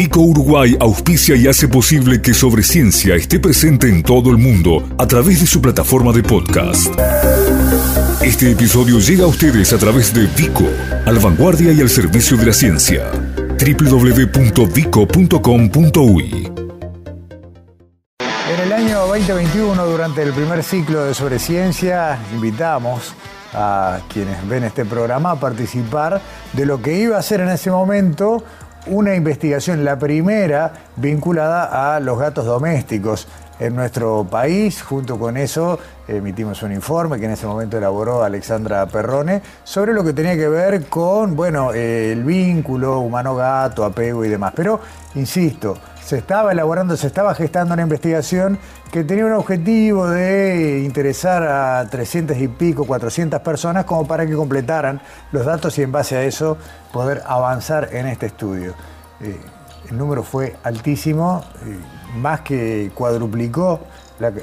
Vico Uruguay auspicia y hace posible que Sobre Ciencia esté presente en todo el mundo a través de su plataforma de podcast. Este episodio llega a ustedes a través de Vico, al vanguardia y al servicio de la ciencia. www.vico.com.uy En el año 2021, durante el primer ciclo de Sobre Ciencia, invitamos a quienes ven este programa a participar de lo que iba a ser en ese momento una investigación, la primera vinculada a los gatos domésticos en nuestro país. Junto con eso emitimos un informe que en ese momento elaboró Alexandra Perrone sobre lo que tenía que ver con, bueno, eh, el vínculo humano-gato, apego y demás. Pero, insisto, se estaba elaborando, se estaba gestando una investigación que tenía un objetivo de interesar a 300 y pico, 400 personas como para que completaran los datos y en base a eso poder avanzar en este estudio. Eh, el número fue altísimo, eh, más que cuadruplicó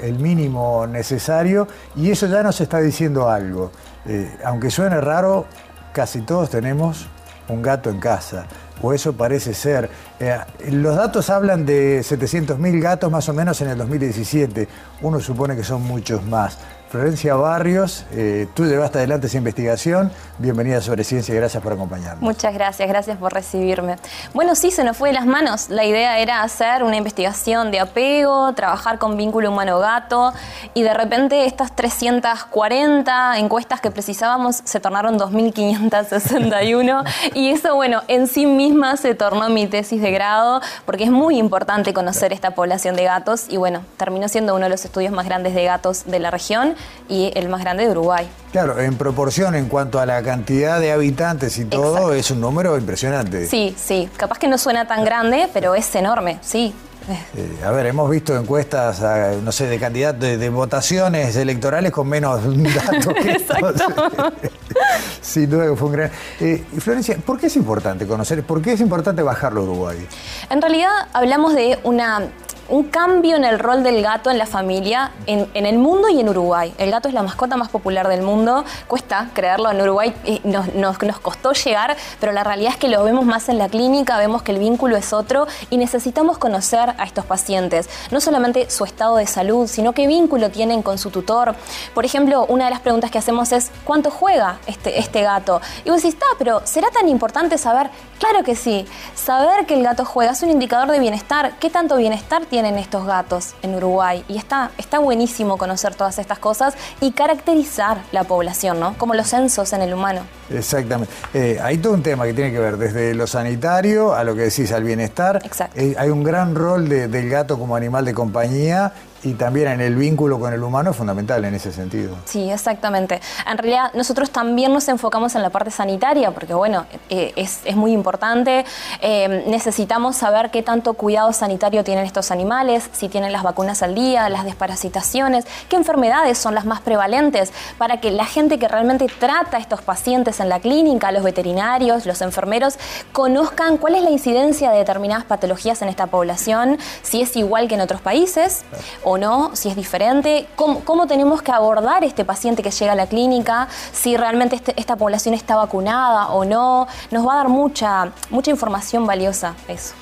el mínimo necesario y eso ya nos está diciendo algo. Eh, aunque suene raro, casi todos tenemos un gato en casa o eso parece ser. Eh, los datos hablan de 700.000 gatos más o menos en el 2017. Uno supone que son muchos más. Florencia Barrios, eh, tú llevaste adelante esa investigación. Bienvenida sobre Ciencia y gracias por acompañarnos. Muchas gracias, gracias por recibirme. Bueno, sí, se nos fue de las manos. La idea era hacer una investigación de apego, trabajar con vínculo humano-gato y de repente estas 340 encuestas que precisábamos se tornaron 2.561 y eso, bueno, en sí misma se tornó mi tesis de grado porque es muy importante conocer esta población de gatos y bueno, terminó siendo uno de los estudios más grandes de gatos de la región y el más grande de Uruguay. Claro, en proporción en cuanto a la cantidad de habitantes y todo, es un número impresionante. Sí, sí, capaz que no suena tan grande, pero es enorme, sí. Eh, a ver, hemos visto encuestas, no sé, de candidatos, de, votaciones electorales con menos datos que Exacto. Sin duda que fue un gran... Eh, Florencia, ¿por qué es importante conocer, por qué es importante bajarlo a Uruguay? En realidad hablamos de una un cambio en el rol del gato en la familia en, el mundo y en Uruguay. El gato es la mascota más popular del mundo. Cuesta creerlo en Uruguay, nos, nos, nos, costó llegar, pero la realidad es que lo vemos más en la clínica, vemos que el vínculo es otro y necesitamos conocer a estos pacientes. No solamente su estado de salud, sino qué vínculo tienen con su tutor. Por ejemplo, una de las preguntas que hacemos es ¿cuánto juega este, este gato? Y vos decís, está, pero ¿será tan importante saber? Claro que sí. Saber que el gato juega es un indicador de bienestar. ¿Qué tanto bienestar tiene? Tienen estos gatos en Uruguay. Y está, está buenísimo conocer todas estas cosas y caracterizar la población, ¿no? Como los censos en el humano. Exactamente. Eh, hay todo un tema que tiene que ver desde lo sanitario a lo que decís, al bienestar. Exacto. Eh, hay un gran rol del gato como animal de compañía y también en el vínculo con el humano es fundamental en ese sentido. Sí, exactamente. En realidad nosotros también nos enfocamos en la parte sanitaria porque bueno, eh, es, muy importante. Eh, necesitamos saber qué tanto cuidado sanitario tienen estos animales, si tienen las vacunas al día, las desparasitaciones, qué enfermedades son las más prevalentes para que la gente que realmente trata a estos pacientes en la clínica, los veterinarios, los enfermeros, conozcan cuál es la incidencia de determinadas patologías en esta población, si es igual que en otros países o no, si es diferente, cómo, tenemos que abordar este paciente que llega a la clínica, si realmente este, esta población está vacunada o no. Nos va a dar mucha, mucha información valiosa eso.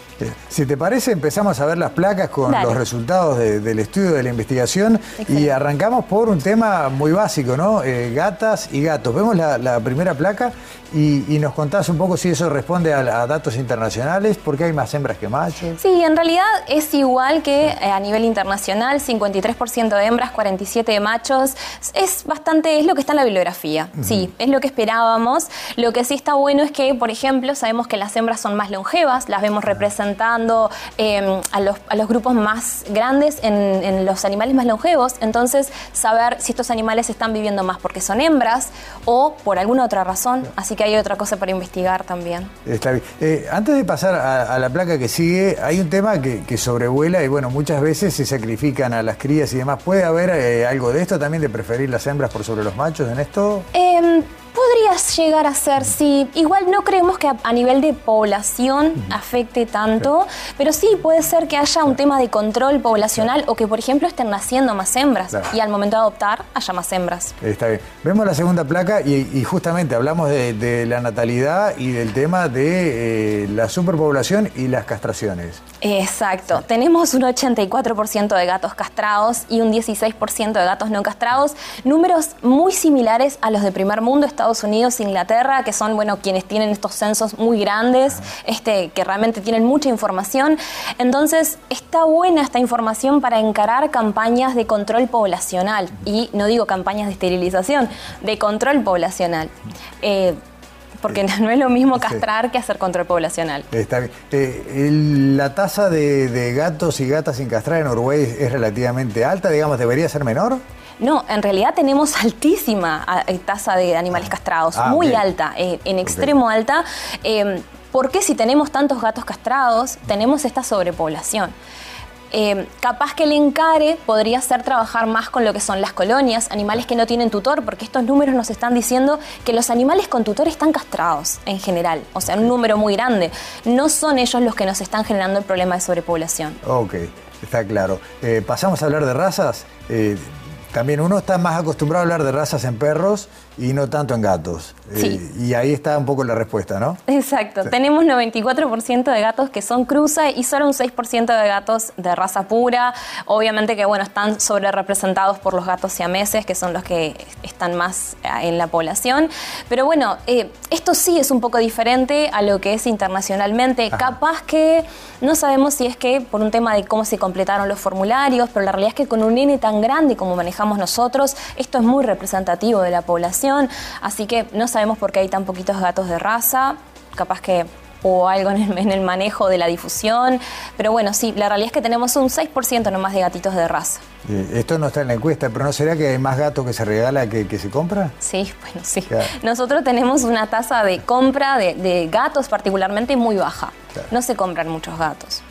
Si te parece, empezamos a ver las placas con los resultados del estudio de la investigación y arrancamos por un tema muy básico, ¿no? Eh, gatas y gatos. Vemos la, primera placa y, nos contás un poco si eso responde a, datos internacionales, porque hay más hembras que machos. Sí, en realidad es igual que eh, a nivel internacional, 53% de hembras, 47 de machos. Es bastante, es lo que está en la bibliografía. Sí, es lo que esperábamos. Lo que sí está bueno es que, por ejemplo, sabemos que las hembras son más longevas, las vemos representadas Em, a, los, a, los, grupos más grandes en, los animales más longevos. Entonces, saber si estos animales están viviendo más porque son hembras o por alguna otra razón. Así que hay otra cosa para investigar también. Está bien. Eh, antes de pasar a, la placa que sigue, hay un tema que, sobrevuela y bueno, muchas veces se sacrifican a las crías y demás. ¿Puede haber eh, algo de esto también, de preferir las hembras por sobre los machos en esto? Llegar a ser, sí. Igual no creemos que a, nivel de población afecte tanto, pero sí puede ser que haya un tema de control poblacional o que, por ejemplo, estén naciendo más hembras y al momento de adoptar haya más hembras. Está bien. Vemos la segunda placa y, justamente hablamos de, la natalidad y del tema de eh, la superpoblación y las castraciones. Exacto. Tenemos un 84% de gatos castrados y un 16% de gatos no castrados. Números muy similares a los de primer mundo, Estados Unidos, Inglaterra, que son bueno quienes tienen estos censos muy grandes, este, que realmente tienen mucha información. Entonces, está buena esta información para encarar campañas de control poblacional. Y no digo campañas de esterilización, de control poblacional. Eh, porque no es lo mismo castrar que hacer control poblacional. Está bien. Eh, la tasa de, gatos y gatas sin castrar en Uruguay es relativamente alta, digamos, ¿debería ser menor? No, en realidad tenemos altísima eh, tasa de animales castrados, ah, muy alta, eh, en extremo alta. Eh, porque si tenemos tantos gatos castrados, tenemos esta sobrepoblación? Eh, capaz que el encare podría ser trabajar más con lo que son las colonias, animales que no tienen tutor, porque estos números nos están diciendo que los animales con tutor están castrados en general, o sea, un número muy grande. No son ellos los que nos están generando el problema de sobrepoblación. Ok, está claro. Eh, pasamos a hablar de razas. Eh, también uno está más acostumbrado a hablar de razas en perros y no tanto en gatos. Sí. y ahí está un poco la respuesta, ¿no? Exacto. Tenemos 94% de gatos que son cruza y solo un 6% de gatos de raza pura. Obviamente que bueno, están sobre representados por los gatos siameses, que son los que están más eh, en la población. Pero bueno, eh, esto sí es un poco diferente a lo que es internacionalmente. Capaz que no sabemos si es que por un tema de cómo se completaron los formularios, pero la realidad es que con un nene tan grande como manejamos nosotros, esto es muy representativo de la población, así que no sabemos por qué hay tan poquitos gatos de raza, capaz que o algo en el, manejo de la difusión. Pero bueno, sí, la realidad es que tenemos un 6% nomás de gatitos de raza. Esto no está en la encuesta, pero ¿no será que hay más gatos que se regala que, que se compra? Sí, bueno, sí. Nosotros tenemos una tasa de compra de, gatos particularmente muy baja. No se compran muchos gatos.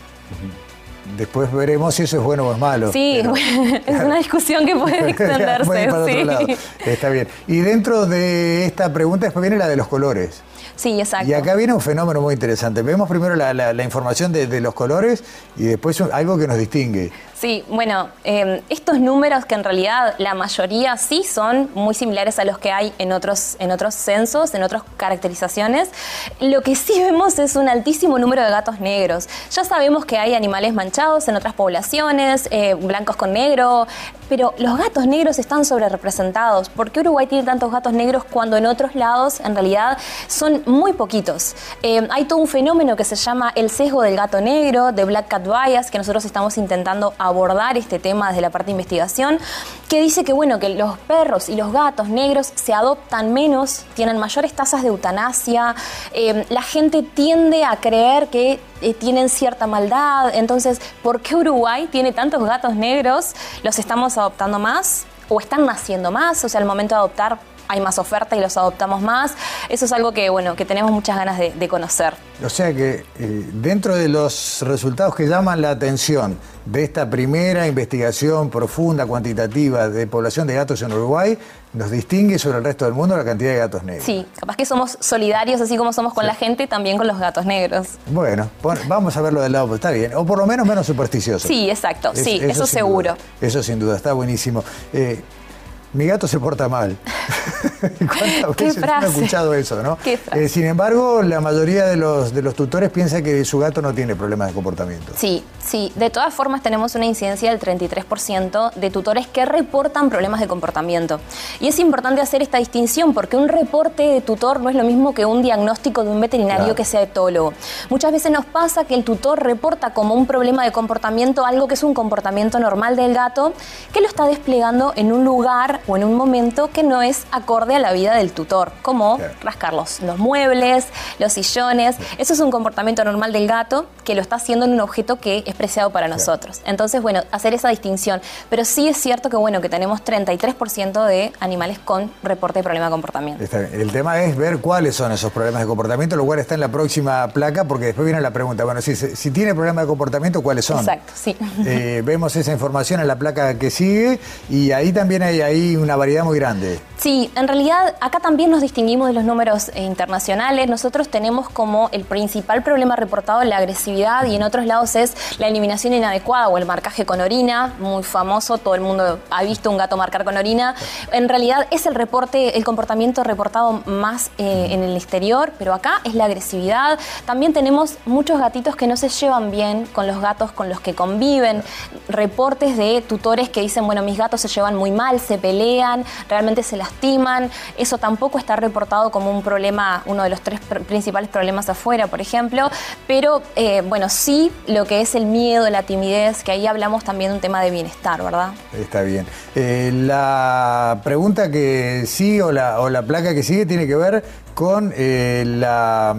Después veremos si eso es bueno o es malo. Sí, es una discusión que puede extenderse. sí. Está bien. Y dentro de esta pregunta después viene la de los colores. Sí, exacto. Y acá viene un fenómeno muy interesante. Vemos primero la, información de, los colores y después algo que nos distingue. Sí, bueno, em, estos números que en realidad la mayoría sí son muy similares a los que hay en otros, en otros censos, en otras caracterizaciones, lo que sí vemos es un altísimo número de gatos negros. Ya sabemos que hay animales manchados en otras poblaciones, eh, blancos con negro, pero los gatos negros están sobre representados. ¿Por qué Uruguay tiene tantos gatos negros cuando en otros lados en realidad son muy poquitos? Em, hay todo un fenómeno que se llama el sesgo del gato negro, de Black Cat Bias, que nosotros estamos intentando abordar este tema desde la parte de investigación, que dice que bueno, que los perros y los gatos negros se adoptan menos, tienen mayores tasas de eutanasia, eh, la gente tiende a creer que eh, tienen cierta maldad, entonces, ¿por qué Uruguay tiene tantos gatos negros? ¿Los estamos adoptando más? ¿O están naciendo más? O sea, al momento de adoptar hay más oferta y los adoptamos más. Eso es algo que, bueno, que tenemos muchas ganas de, conocer. O sea que eh, dentro de los resultados que llaman la atención de esta primera investigación profunda, cuantitativa de población de gatos en Uruguay, nos distingue sobre el resto del mundo la cantidad de gatos negros. Sí, capaz que somos solidarios, así como somos con la gente, también con los gatos negros. Bueno, vamos a verlo del lado, está bien. O por lo menos menos supersticioso. Sí, exacto, sí, eso, seguro. Eso sin duda, está buenísimo. Eh, mi gato se porta mal. ¿Cuántas veces he escuchado eso, no? Eh, sin embargo, la mayoría de los, de los tutores piensa que su gato no tiene problemas de comportamiento. Sí, sí. De todas formas, tenemos una incidencia del 33% de tutores que reportan problemas de comportamiento. Y es importante hacer esta distinción porque un reporte de tutor no es lo mismo que un diagnóstico de un veterinario que sea etólogo. Muchas veces nos pasa que el tutor reporta como un problema de comportamiento algo que es un comportamiento normal del gato que lo está desplegando en un lugar o en un momento que no es acorde a la vida del tutor, como rascar los, muebles, los sillones. Eso es un comportamiento normal del gato que lo está haciendo en un objeto que es preciado para nosotros. Entonces, bueno, hacer esa distinción. Pero sí es cierto que, bueno, que tenemos 33% de animales con reporte de problema de comportamiento. El tema es ver cuáles son esos problemas de comportamiento, lo cual está en la próxima placa, porque después viene la pregunta, bueno, si, si tiene problemas de comportamiento, ¿cuáles son? Exacto, sí. Eh, vemos esa información en la placa que sigue y ahí también hay ahí una variedad muy grande. Sí, en realidad acá también nos distinguimos de los números eh, internacionales. Nosotros tenemos como el principal problema reportado la agresividad y en otros lados es la eliminación inadecuada o el marcaje con orina, muy famoso, todo el mundo ha visto un gato marcar con orina. En realidad es el reporte, el comportamiento reportado más eh, en el exterior, pero acá es la agresividad. También tenemos muchos gatitos que no se llevan bien con los gatos con los que conviven. Reportes de tutores que dicen, bueno, mis gatos se llevan muy mal, se pelean, realmente se las estiman. Eso tampoco está reportado como un problema, uno de los tres principales problemas afuera, por ejemplo. Pero eh, bueno, sí lo que es el miedo, la timidez, que ahí hablamos también de un tema de bienestar, ¿verdad? Está bien. Eh, la pregunta que sí o la, o la placa que sigue tiene que ver con eh, la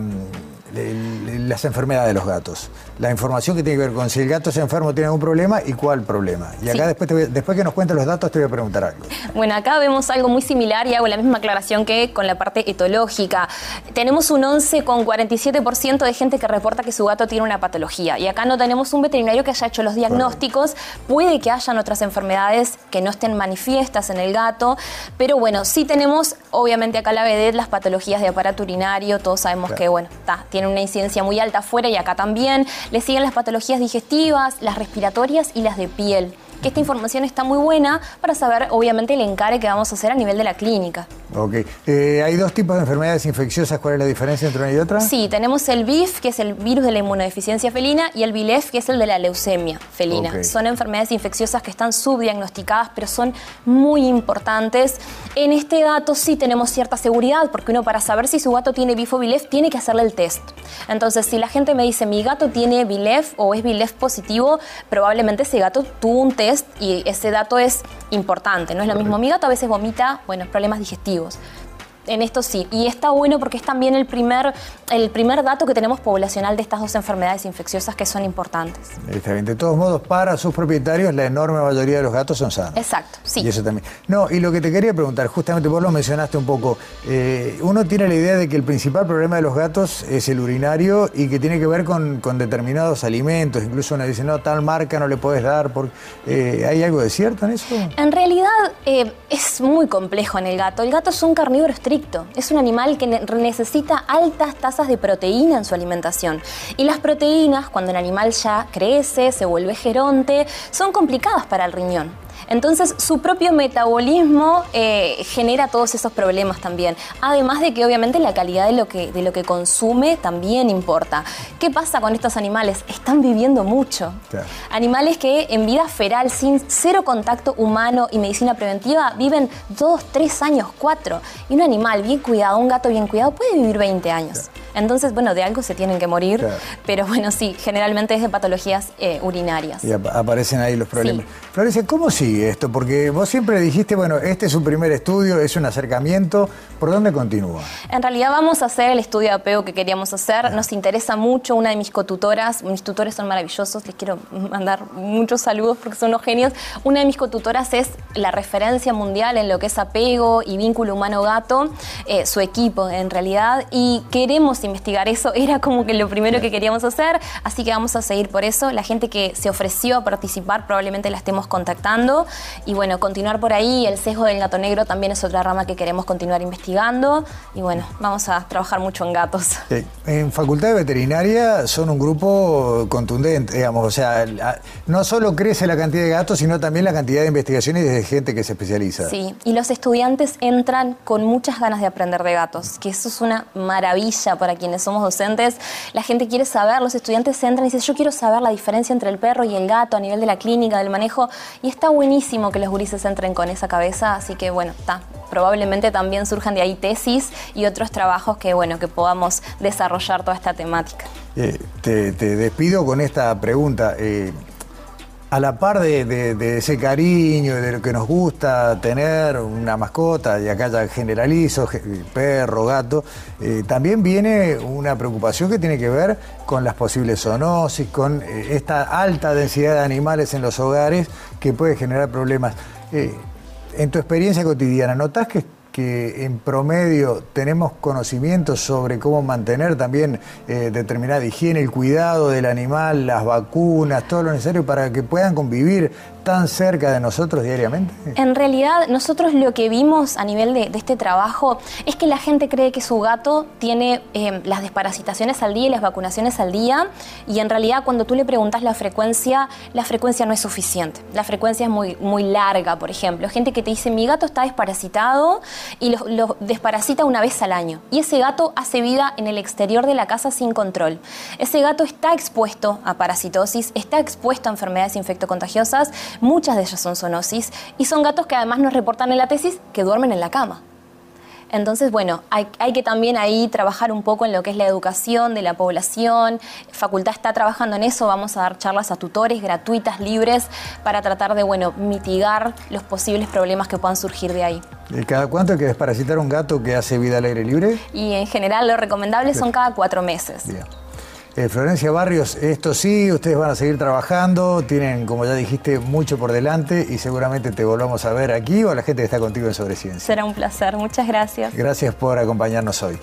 las enfermedades de los gatos. La información que tiene que ver con si el gato es enfermo tiene algún problema y cuál problema. Y acá después, después que nos cuentes los datos te voy a preguntar algo. Bueno, acá vemos algo muy similar y hago la misma aclaración que con la parte etológica. Tenemos un 11 con 47% de gente que reporta que su gato tiene una patología. Y acá no tenemos un veterinario que haya hecho los diagnósticos. Puede que hayan otras enfermedades que no estén manifiestas en el gato. Pero bueno, sí tenemos, obviamente acá la vedette, las patologías de aparato urinario. Todos sabemos que, bueno, está, tiene una incidencia muy alta afuera y acá también. Le siguen las patologías digestivas, las respiratorias y las de piel que esta información está muy buena para saber, obviamente, el encare que vamos a hacer a nivel de la clínica. Ok. Eh, ¿Hay dos tipos de enfermedades infecciosas? ¿Cuál es la diferencia entre una y otra? Sí, tenemos el BIF, que es el virus de la inmunodeficiencia felina, y el BILEF, que es el de la leucemia felina. Son enfermedades infecciosas que están subdiagnosticadas, pero son muy importantes. En este dato sí tenemos cierta seguridad, porque uno para saber si su gato tiene BIF o BILEF tiene que hacerle el test. Entonces, si la gente me dice mi gato tiene BILEF o es BILEF positivo, probablemente ese gato tuvo un test y ese dato es importante. No es lo mismo. Mi gato a veces vomita, bueno, problemas digestivos en esto sí. Y está bueno porque es también el primer, el primer dato que tenemos poblacional de estas dos enfermedades infecciosas que son importantes. Bien. De todos modos, para sus propietarios, la enorme mayoría de los gatos son sanos. Exacto, sí. Y eso también. No, y lo que te quería preguntar, justamente vos lo mencionaste un poco, eh, uno tiene la idea de que el principal problema de los gatos es el urinario y que tiene que ver con, determinados alimentos. Incluso uno dice, no, tal marca no le puedes dar. Porque, eh, ¿Hay algo de cierto en eso? En realidad eh, es muy complejo en el gato. El gato es un carnívoro estricto es un animal que necesita altas tasas de proteína en su alimentación. Y las proteínas, cuando el animal ya crece, se vuelve geronte, son complicadas para el riñón. Entonces su propio metabolismo eh, genera todos esos problemas también. Además de que obviamente la calidad de lo que, de lo que consume también importa. ¿Qué pasa con estos animales? Están viviendo mucho. Animales que en vida feral, sin cero contacto humano y medicina preventiva, viven dos, tres años, cuatro. Y un animal bien cuidado, un gato bien cuidado, puede vivir 20 años. Entonces, bueno, de algo se tienen que morir, pero bueno, sí, generalmente es de patologías eh, urinarias. Y aparecen ahí los problemas. Florencia, ¿cómo sigue esto? Porque vos siempre dijiste, bueno, este es un primer estudio, es un acercamiento, ¿por dónde continúa? En realidad vamos a hacer el estudio de apego que queríamos hacer, nos interesa mucho, una de mis cotutoras, mis tutores son maravillosos, les quiero mandar muchos saludos porque son unos genios, una de mis cotutoras es la referencia mundial en lo que es apego y vínculo humano-gato, eh, su equipo en realidad, y queremos investigar eso, era como que lo primero que queríamos hacer, así que vamos a seguir por eso. La gente que se ofreció a participar probablemente la estemos contactando y bueno, continuar por ahí. El sesgo del gato negro también es otra rama que queremos continuar investigando y bueno, vamos a trabajar mucho en gatos. En Facultad de Veterinaria son un grupo contundente, digamos, o sea, no solo crece la cantidad de gatos, sino también la cantidad de investigaciones de gente que se especializa. Sí, y los estudiantes entran con muchas ganas de aprender de gatos, que eso es una maravilla para quienes somos docentes, la gente quiere saber, los estudiantes entran y dicen, yo quiero saber la diferencia entre el perro y el gato a nivel de la clínica, del manejo, y está buenísimo que los gurises entren con esa cabeza, así que bueno, está. Probablemente también surjan de ahí tesis y otros trabajos que, bueno, que podamos desarrollar toda esta temática. Eh, te, despido con esta pregunta. Eh, a la par de, ese cariño y de lo que nos gusta tener una mascota, y acá ya generalizo, perro, gato, eh, también viene una preocupación que tiene que ver con las posibles zoonosis, con eh, esta alta densidad de animales en los hogares que puede generar problemas. Eh, en tu experiencia cotidiana, ¿notas que que en promedio tenemos conocimientos sobre cómo mantener también eh, determinada higiene, el cuidado del animal, las vacunas, todo lo necesario para que puedan convivir tan cerca de nosotros diariamente? En realidad, nosotros lo que vimos a nivel de, este trabajo es que la gente cree que su gato tiene eh, las desparasitaciones al día y las vacunaciones al día, y en realidad cuando tú le preguntas la frecuencia, la frecuencia no es suficiente. La frecuencia es muy, muy larga, por ejemplo. Gente que te dice, mi gato está desparasitado y lo, lo desparasita una vez al año. Y ese gato hace vida en el exterior de la casa sin control. Ese gato está expuesto a parasitosis, está expuesto a enfermedades infectocontagiosas, muchas de ellas son zoonosis y son gatos que además nos reportan en la tesis que duermen en la cama. Entonces, bueno, hay, que también ahí trabajar un poco en lo que es la educación de la población. Facultad está trabajando en eso, vamos a dar charlas a tutores gratuitas, libres, para tratar de, bueno, mitigar los posibles problemas que puedan surgir de ahí. ¿Y cada cuánto hay que desparasitar un gato que hace vida al aire libre? Y en general lo recomendable son cada cuatro meses. Bien. Eh, Florencia Barrios, esto sí, ustedes van a seguir trabajando, tienen, como ya dijiste, mucho por delante y seguramente te volvamos a ver aquí o a la gente que está contigo en Sobre Ciencia. Será un placer, muchas gracias. Gracias por acompañarnos hoy.